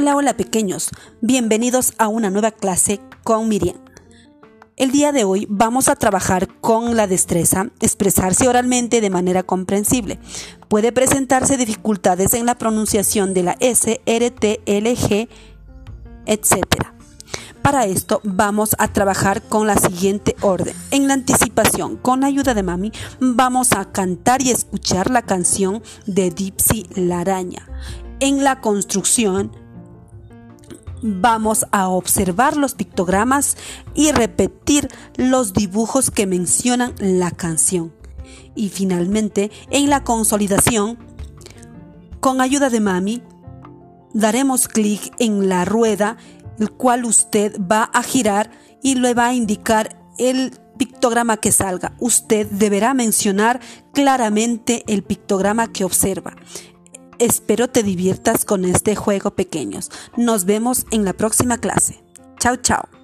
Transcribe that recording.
Hola, hola pequeños, bienvenidos a una nueva clase con Miriam. El día de hoy vamos a trabajar con la destreza, expresarse oralmente de manera comprensible. Puede presentarse dificultades en la pronunciación de la S, R, T, L, G, etc. Para esto vamos a trabajar con la siguiente orden. En la anticipación, con la ayuda de mami, vamos a cantar y escuchar la canción de Dipsy la araña. En la construcción, Vamos a observar los pictogramas y repetir los dibujos que mencionan la canción. Y finalmente, en la consolidación, con ayuda de Mami, daremos clic en la rueda, el cual usted va a girar y le va a indicar el pictograma que salga. Usted deberá mencionar claramente el pictograma que observa. Espero te diviertas con este juego pequeños. Nos vemos en la próxima clase. Chao, chao.